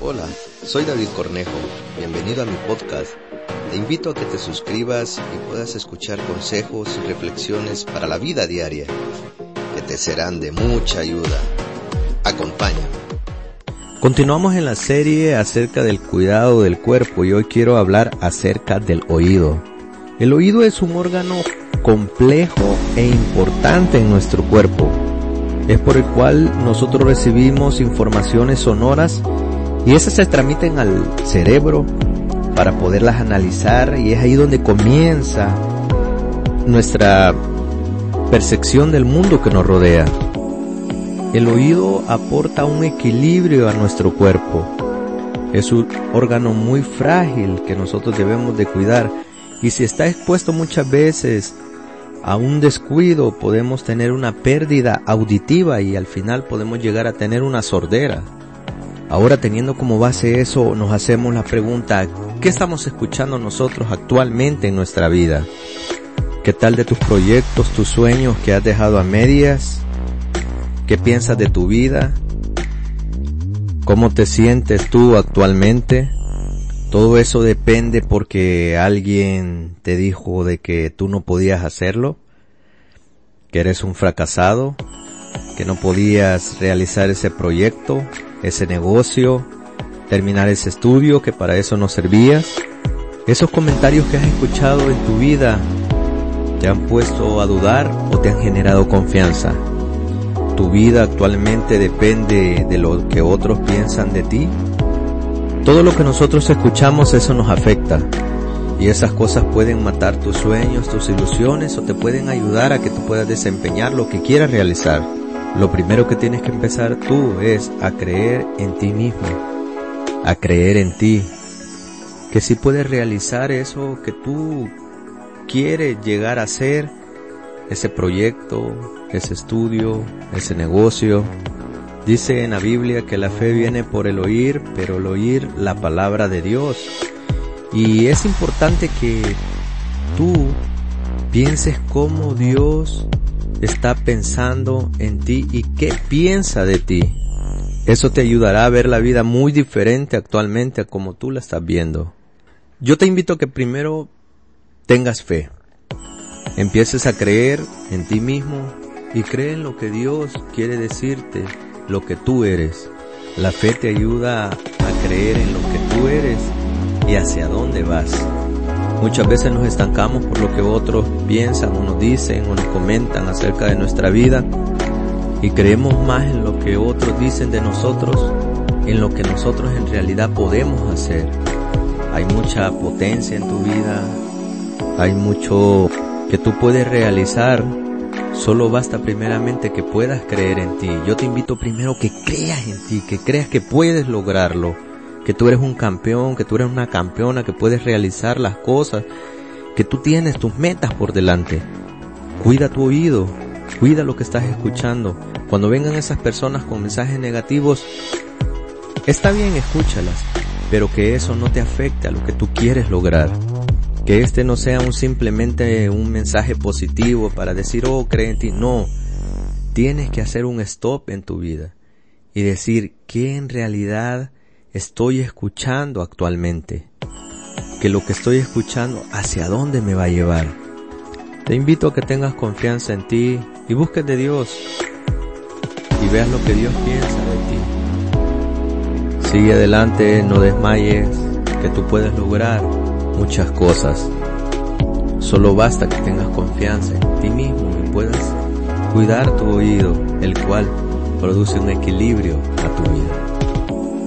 Hola, soy David Cornejo. Bienvenido a mi podcast. Te invito a que te suscribas y puedas escuchar consejos y reflexiones para la vida diaria que te serán de mucha ayuda. Acompáñame. Continuamos en la serie acerca del cuidado del cuerpo y hoy quiero hablar acerca del oído. El oído es un órgano complejo e importante en nuestro cuerpo. Es por el cual nosotros recibimos informaciones sonoras y esas se transmiten al cerebro para poderlas analizar y es ahí donde comienza nuestra percepción del mundo que nos rodea. El oído aporta un equilibrio a nuestro cuerpo. Es un órgano muy frágil que nosotros debemos de cuidar y si está expuesto muchas veces a un descuido podemos tener una pérdida auditiva y al final podemos llegar a tener una sordera. Ahora teniendo como base eso, nos hacemos la pregunta, ¿qué estamos escuchando nosotros actualmente en nuestra vida? ¿Qué tal de tus proyectos, tus sueños que has dejado a medias? ¿Qué piensas de tu vida? ¿Cómo te sientes tú actualmente? Todo eso depende porque alguien te dijo de que tú no podías hacerlo, que eres un fracasado, que no podías realizar ese proyecto, ese negocio, terminar ese estudio que para eso no servías. Esos comentarios que has escuchado en tu vida te han puesto a dudar o te han generado confianza. Tu vida actualmente depende de lo que otros piensan de ti. Todo lo que nosotros escuchamos eso nos afecta. Y esas cosas pueden matar tus sueños, tus ilusiones o te pueden ayudar a que tú puedas desempeñar lo que quieras realizar. Lo primero que tienes que empezar tú es a creer en ti mismo, a creer en ti, que si puedes realizar eso que tú quieres llegar a hacer, ese proyecto, ese estudio, ese negocio. Dice en la Biblia que la fe viene por el oír, pero el oír la palabra de Dios. Y es importante que tú pienses cómo Dios está pensando en ti y qué piensa de ti. Eso te ayudará a ver la vida muy diferente actualmente a como tú la estás viendo. Yo te invito a que primero tengas fe. Empieces a creer en ti mismo y cree en lo que Dios quiere decirte, lo que tú eres. La fe te ayuda a creer en lo que tú eres y hacia dónde vas. Muchas veces nos estancamos por lo que otros piensan o nos dicen o nos comentan acerca de nuestra vida y creemos más en lo que otros dicen de nosotros, en lo que nosotros en realidad podemos hacer. Hay mucha potencia en tu vida, hay mucho que tú puedes realizar, solo basta primeramente que puedas creer en ti. Yo te invito primero que creas en ti, que creas que puedes lograrlo que tú eres un campeón, que tú eres una campeona, que puedes realizar las cosas, que tú tienes tus metas por delante. Cuida tu oído, cuida lo que estás escuchando. Cuando vengan esas personas con mensajes negativos, está bien, escúchalas, pero que eso no te afecte a lo que tú quieres lograr. Que este no sea un simplemente un mensaje positivo para decir, oh, cree en ti. No, tienes que hacer un stop en tu vida y decir que en realidad estoy escuchando actualmente, que lo que estoy escuchando hacia dónde me va a llevar. Te invito a que tengas confianza en ti y busques de Dios y veas lo que Dios piensa de ti. Sigue adelante, no desmayes, que tú puedes lograr muchas cosas. Solo basta que tengas confianza en ti mismo y puedas cuidar tu oído, el cual produce un equilibrio a tu vida.